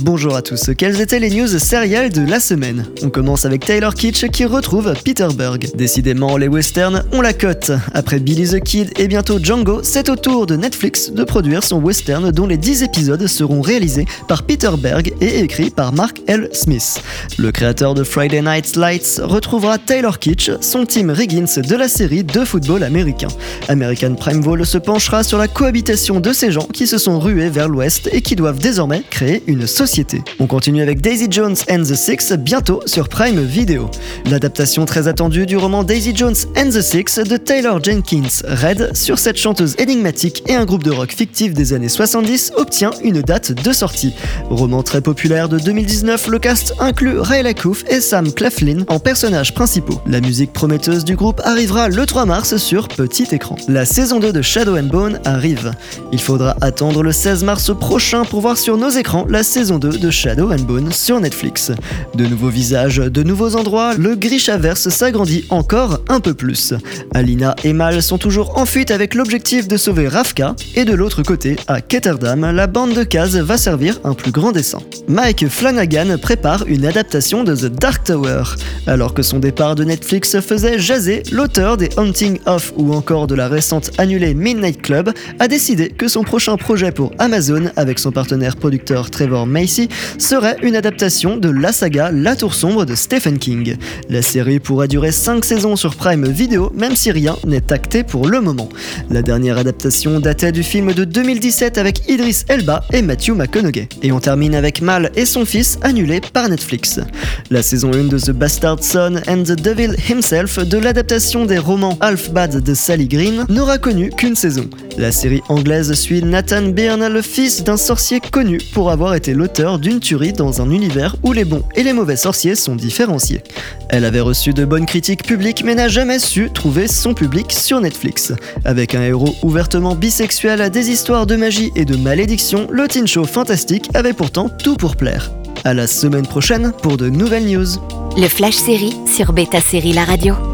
Bonjour à tous, quelles étaient les news sérielles de la semaine? On commence avec Taylor Kitsch qui retrouve Peter Berg. Décidément, les westerns ont la cote. Après Billy the Kid et bientôt Django, c'est au tour de Netflix de produire son western dont les 10 épisodes seront réalisés par Peter Berg et écrits par Mark L. Smith. Le créateur de Friday Night Lights retrouvera Taylor Kitsch, son team Riggins de la série de football américain. American Prime Vol se penchera sur la cohabitation de ces gens qui se sont rués vers l'ouest et qui doivent désormais créer une société on continue avec Daisy Jones and the Six bientôt sur Prime Video. L'adaptation très attendue du roman Daisy Jones and the Six de Taylor Jenkins Red sur cette chanteuse énigmatique et un groupe de rock fictif des années 70 obtient une date de sortie. Roman très populaire de 2019, le cast inclut Ray LaCouf et Sam Claflin en personnages principaux. La musique prometteuse du groupe arrivera le 3 mars sur petit écran. La saison 2 de Shadow and Bone arrive. Il faudra attendre le 16 mars prochain pour voir sur nos écrans la saison de Shadow and Bone sur Netflix. De nouveaux visages, de nouveaux endroits, le Grishaverse s'agrandit encore un peu plus. Alina et Mal sont toujours en fuite avec l'objectif de sauver Ravka, et de l'autre côté, à Ketterdam, la bande de Kaz va servir un plus grand dessin. Mike Flanagan prépare une adaptation de The Dark Tower. Alors que son départ de Netflix faisait jaser, l'auteur des Hunting of ou encore de la récente annulée Midnight Club a décidé que son prochain projet pour Amazon avec son partenaire producteur Trevor May serait une adaptation de la saga La Tour Sombre de Stephen King. La série pourrait durer 5 saisons sur Prime Video, même si rien n'est acté pour le moment. La dernière adaptation datait du film de 2017 avec Idris Elba et Matthew McConaughey. Et on termine avec Mal et son fils annulé par Netflix. La saison 1 de The Bastard Son and the Devil Himself de l'adaptation des romans Half Bad de Sally Green n'aura connu qu'une saison. La série anglaise suit Nathan Byrne, le fils d'un sorcier connu pour avoir été l'auteur d'une tuerie dans un univers où les bons et les mauvais sorciers sont différenciés. Elle avait reçu de bonnes critiques publiques mais n'a jamais su trouver son public sur Netflix. Avec un héros ouvertement bisexuel, des histoires de magie et de malédiction, le teen show fantastique avait pourtant tout pour plaire. À la semaine prochaine pour de nouvelles news. Le Flash Série sur Beta Série La Radio.